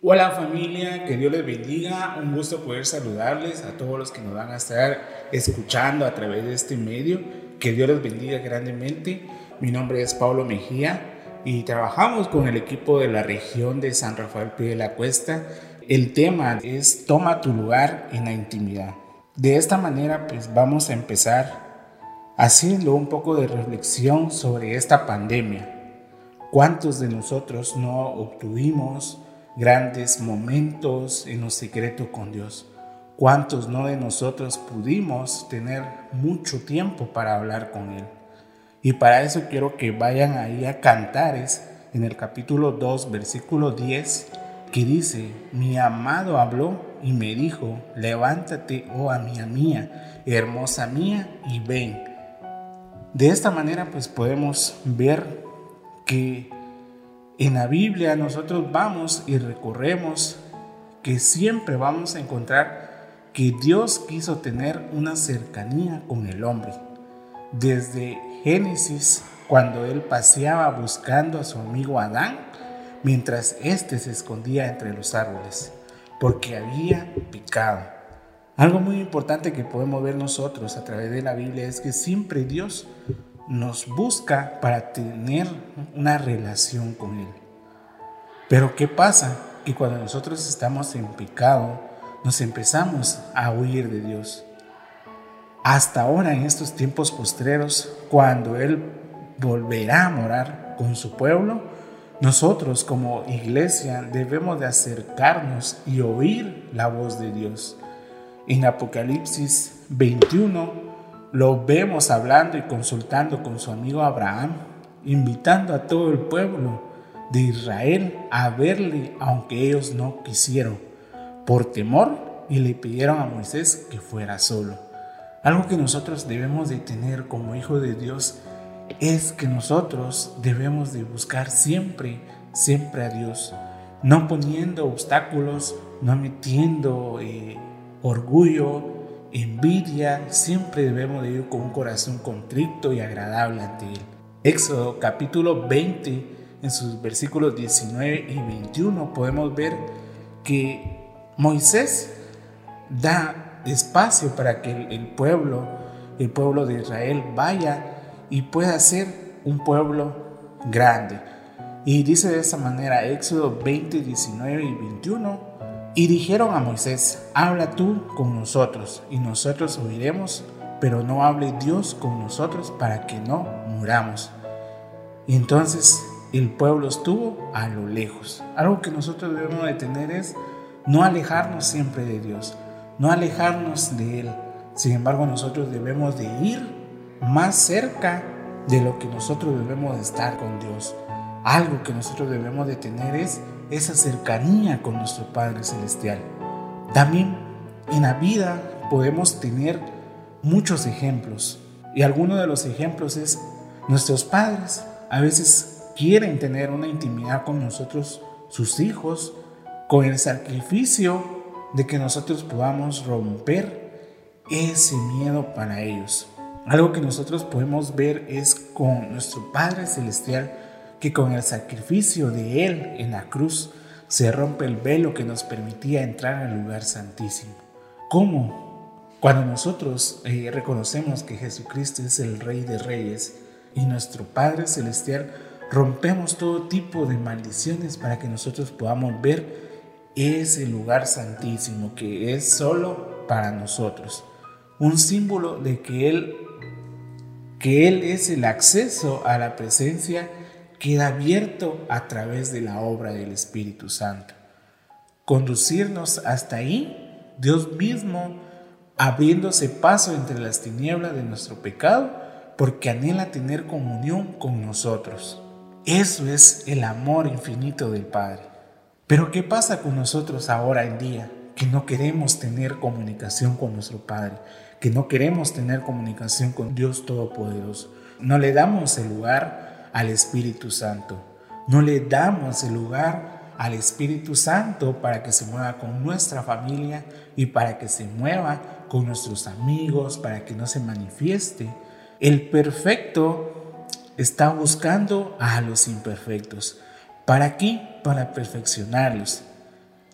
Hola familia, que Dios les bendiga. Un gusto poder saludarles a todos los que nos van a estar escuchando a través de este medio. Que Dios les bendiga grandemente. Mi nombre es Pablo Mejía y trabajamos con el equipo de la región de San Rafael Pie de la Cuesta. El tema es Toma tu lugar en la intimidad. De esta manera pues vamos a empezar haciendo un poco de reflexión sobre esta pandemia. ¿Cuántos de nosotros no obtuvimos grandes momentos en lo secreto con Dios. ¿Cuántos no de nosotros pudimos tener mucho tiempo para hablar con Él? Y para eso quiero que vayan ahí a Cantares en el capítulo 2, versículo 10, que dice, mi amado habló y me dijo, levántate, oh amiga mía, hermosa mía, y ven. De esta manera pues podemos ver que en la Biblia nosotros vamos y recorremos que siempre vamos a encontrar que Dios quiso tener una cercanía con el hombre. Desde Génesis, cuando él paseaba buscando a su amigo Adán, mientras éste se escondía entre los árboles, porque había pecado. Algo muy importante que podemos ver nosotros a través de la Biblia es que siempre Dios nos busca para tener una relación con Él. Pero ¿qué pasa? Que cuando nosotros estamos en pecado, nos empezamos a huir de Dios. Hasta ahora, en estos tiempos postreros, cuando Él volverá a morar con su pueblo, nosotros como iglesia debemos de acercarnos y oír la voz de Dios. En Apocalipsis 21 lo vemos hablando y consultando con su amigo Abraham, invitando a todo el pueblo de Israel a verle aunque ellos no quisieron, por temor, y le pidieron a Moisés que fuera solo. Algo que nosotros debemos de tener como hijo de Dios es que nosotros debemos de buscar siempre, siempre a Dios, no poniendo obstáculos, no metiendo eh, orgullo, envidia, siempre debemos de ir con un corazón contrito y agradable ante Él. Éxodo capítulo 20, en sus versículos 19 y 21, podemos ver que Moisés da espacio para que el, pueblo, el pueblo de Israel vaya y pueda ser un pueblo grande. Y dice de esta manera Éxodo 20, 19 y 21, y dijeron a Moisés, habla tú con nosotros, y nosotros oiremos, pero no hable Dios con nosotros para que no muramos. Y entonces el pueblo estuvo a lo lejos. Algo que nosotros debemos de tener es no alejarnos siempre de Dios, no alejarnos de Él. Sin embargo, nosotros debemos de ir más cerca de lo que nosotros debemos de estar con Dios. Algo que nosotros debemos de tener es esa cercanía con nuestro Padre Celestial. También en la vida podemos tener muchos ejemplos y alguno de los ejemplos es nuestros padres. A veces quieren tener una intimidad con nosotros, sus hijos, con el sacrificio de que nosotros podamos romper ese miedo para ellos. Algo que nosotros podemos ver es con nuestro Padre Celestial que con el sacrificio de Él en la cruz se rompe el velo que nos permitía entrar al lugar santísimo. ¿Cómo? Cuando nosotros eh, reconocemos que Jesucristo es el Rey de Reyes y nuestro Padre Celestial, rompemos todo tipo de maldiciones para que nosotros podamos ver ese lugar santísimo que es solo para nosotros. Un símbolo de que Él, que Él es el acceso a la presencia queda abierto a través de la obra del Espíritu Santo. Conducirnos hasta ahí, Dios mismo abriéndose paso entre las tinieblas de nuestro pecado, porque anhela tener comunión con nosotros. Eso es el amor infinito del Padre. Pero ¿qué pasa con nosotros ahora en día? Que no queremos tener comunicación con nuestro Padre, que no queremos tener comunicación con Dios Todopoderoso. No le damos el lugar al Espíritu Santo. No le damos el lugar al Espíritu Santo para que se mueva con nuestra familia y para que se mueva con nuestros amigos, para que no se manifieste. El perfecto está buscando a los imperfectos. ¿Para qué? Para perfeccionarlos.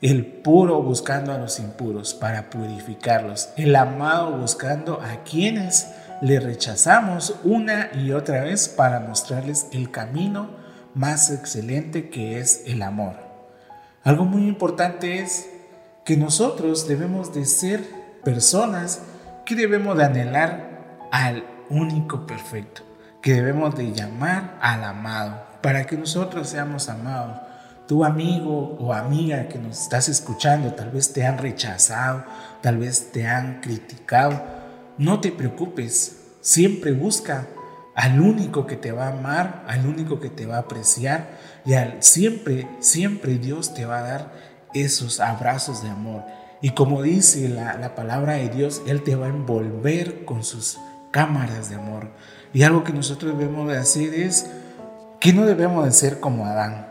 El puro buscando a los impuros para purificarlos. El amado buscando a quienes le rechazamos una y otra vez para mostrarles el camino más excelente que es el amor. Algo muy importante es que nosotros debemos de ser personas que debemos de anhelar al único perfecto, que debemos de llamar al amado, para que nosotros seamos amados. Tu amigo o amiga que nos estás escuchando, tal vez te han rechazado, tal vez te han criticado. No te preocupes, siempre busca al único que te va a amar, al único que te va a apreciar y al siempre, siempre Dios te va a dar esos abrazos de amor. Y como dice la, la palabra de Dios, Él te va a envolver con sus cámaras de amor. Y algo que nosotros debemos de hacer es que no debemos de ser como Adán.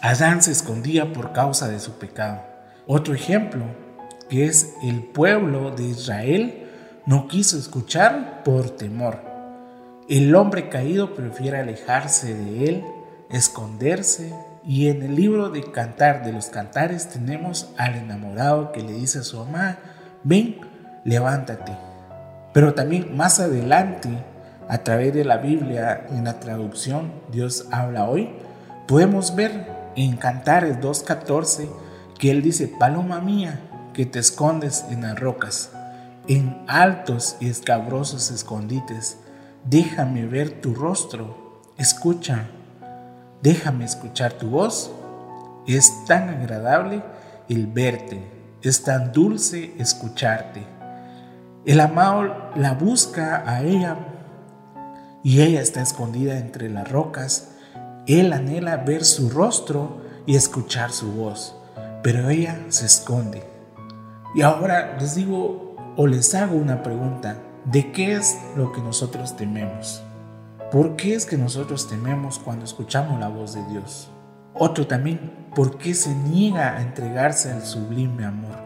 Adán se escondía por causa de su pecado. Otro ejemplo, que es el pueblo de Israel, no quiso escuchar por temor. El hombre caído prefiere alejarse de él, esconderse, y en el libro de Cantar de los Cantares tenemos al enamorado que le dice a su mamá, ven, levántate. Pero también más adelante, a través de la Biblia, en la traducción Dios habla hoy, podemos ver en Cantares 2.14 que Él dice, paloma mía, que te escondes en las rocas, en altos y escabrosos escondites, déjame ver tu rostro, escucha, déjame escuchar tu voz. Es tan agradable el verte, es tan dulce escucharte. El amado la busca a ella y ella está escondida entre las rocas. Él anhela ver su rostro y escuchar su voz, pero ella se esconde. Y ahora les digo o les hago una pregunta, ¿de qué es lo que nosotros tememos? ¿Por qué es que nosotros tememos cuando escuchamos la voz de Dios? Otro también, ¿por qué se niega a entregarse al sublime amor?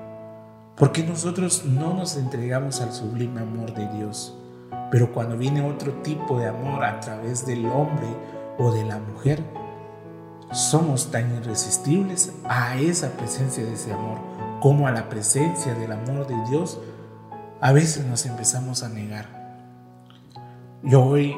Porque nosotros no nos entregamos al sublime amor de Dios. Pero cuando viene otro tipo de amor a través del hombre o de la mujer, somos tan irresistibles a esa presencia de ese amor como a la presencia del amor de Dios, a veces nos empezamos a negar. Yo hoy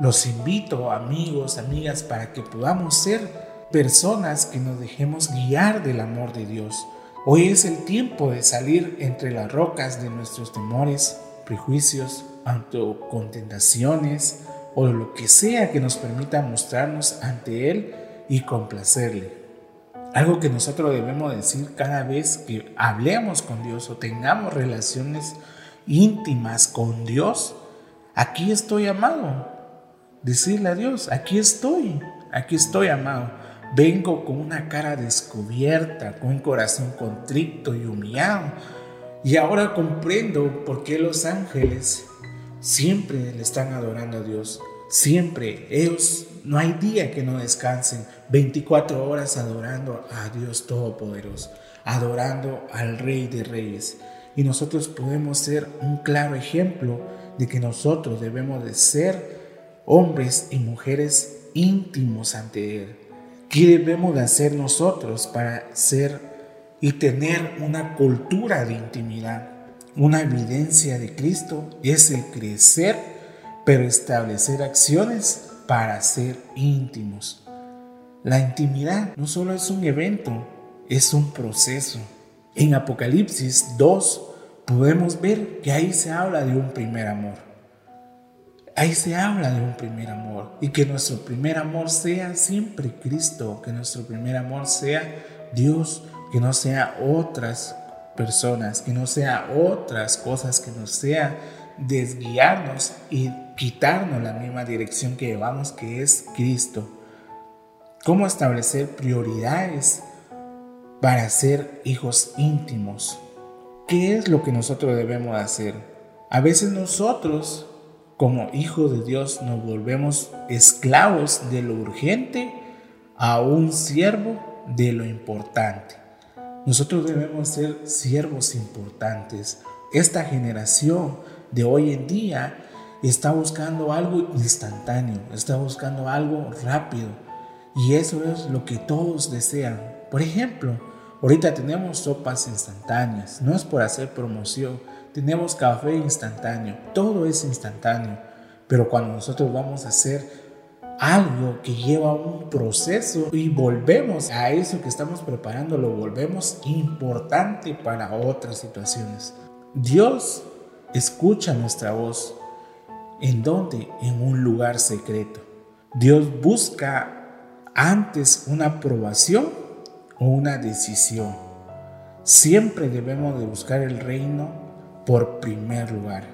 los invito, amigos, amigas, para que podamos ser personas que nos dejemos guiar del amor de Dios Hoy es el tiempo de salir entre las rocas de nuestros temores, prejuicios, autocontentaciones o lo que sea que nos permita mostrarnos ante Él y complacerle. Algo que nosotros debemos decir cada vez que hablemos con Dios o tengamos relaciones íntimas con Dios, aquí estoy amado. Decirle a Dios, aquí estoy, aquí estoy amado. Vengo con una cara descubierta, con un corazón contrito y humillado. Y ahora comprendo por qué los ángeles siempre le están adorando a Dios. Siempre. Ellos no hay día que no descansen. 24 horas adorando a Dios Todopoderoso. Adorando al Rey de Reyes. Y nosotros podemos ser un claro ejemplo de que nosotros debemos de ser hombres y mujeres íntimos ante Él ¿Qué debemos de hacer nosotros para ser y tener una cultura de intimidad? Una evidencia de Cristo es el crecer, pero establecer acciones para ser íntimos. La intimidad no solo es un evento, es un proceso. En Apocalipsis 2 podemos ver que ahí se habla de un primer amor. Ahí se habla de un primer amor y que nuestro primer amor sea siempre Cristo, que nuestro primer amor sea Dios, que no sea otras personas, que no sea otras cosas, que no sea desguiarnos y quitarnos la misma dirección que llevamos, que es Cristo. ¿Cómo establecer prioridades para ser hijos íntimos? ¿Qué es lo que nosotros debemos hacer? A veces nosotros como hijos de Dios nos volvemos esclavos de lo urgente a un siervo de lo importante. Nosotros debemos ser siervos importantes. Esta generación de hoy en día está buscando algo instantáneo, está buscando algo rápido. Y eso es lo que todos desean. Por ejemplo, Ahorita tenemos sopas instantáneas, no es por hacer promoción, tenemos café instantáneo, todo es instantáneo, pero cuando nosotros vamos a hacer algo que lleva un proceso y volvemos a eso que estamos preparando, lo volvemos importante para otras situaciones. Dios escucha nuestra voz. ¿En dónde? En un lugar secreto. Dios busca antes una aprobación o una decisión. Siempre debemos de buscar el reino por primer lugar.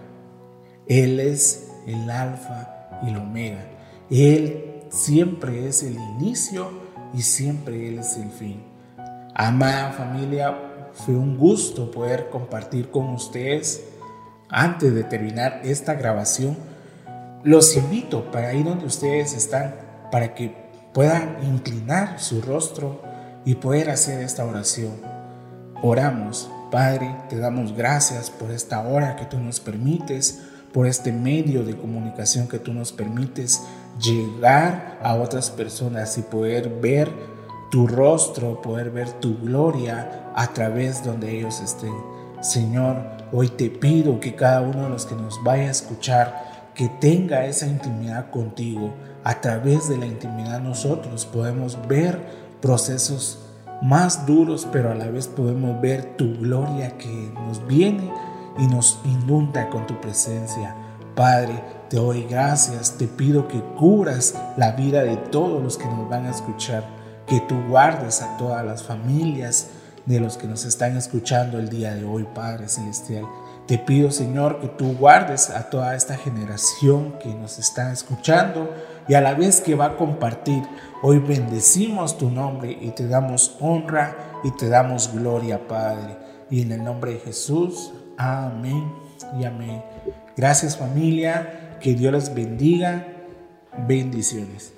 Él es el alfa y el omega. Él siempre es el inicio y siempre Él es el fin. Amada familia, fue un gusto poder compartir con ustedes. Antes de terminar esta grabación, los invito para ir donde ustedes están, para que puedan inclinar su rostro y poder hacer esta oración. Oramos, Padre, te damos gracias por esta hora que tú nos permites, por este medio de comunicación que tú nos permites llegar a otras personas y poder ver tu rostro, poder ver tu gloria a través donde ellos estén. Señor, hoy te pido que cada uno de los que nos vaya a escuchar, que tenga esa intimidad contigo. A través de la intimidad nosotros podemos ver procesos más duros, pero a la vez podemos ver tu gloria que nos viene y nos inunda con tu presencia. Padre, te doy gracias, te pido que cubras la vida de todos los que nos van a escuchar, que tú guardes a todas las familias de los que nos están escuchando el día de hoy, Padre Celestial. Te pido, Señor, que tú guardes a toda esta generación que nos está escuchando y a la vez que va a compartir. Hoy bendecimos tu nombre y te damos honra y te damos gloria, Padre. Y en el nombre de Jesús, amén y amén. Gracias familia, que Dios les bendiga. Bendiciones.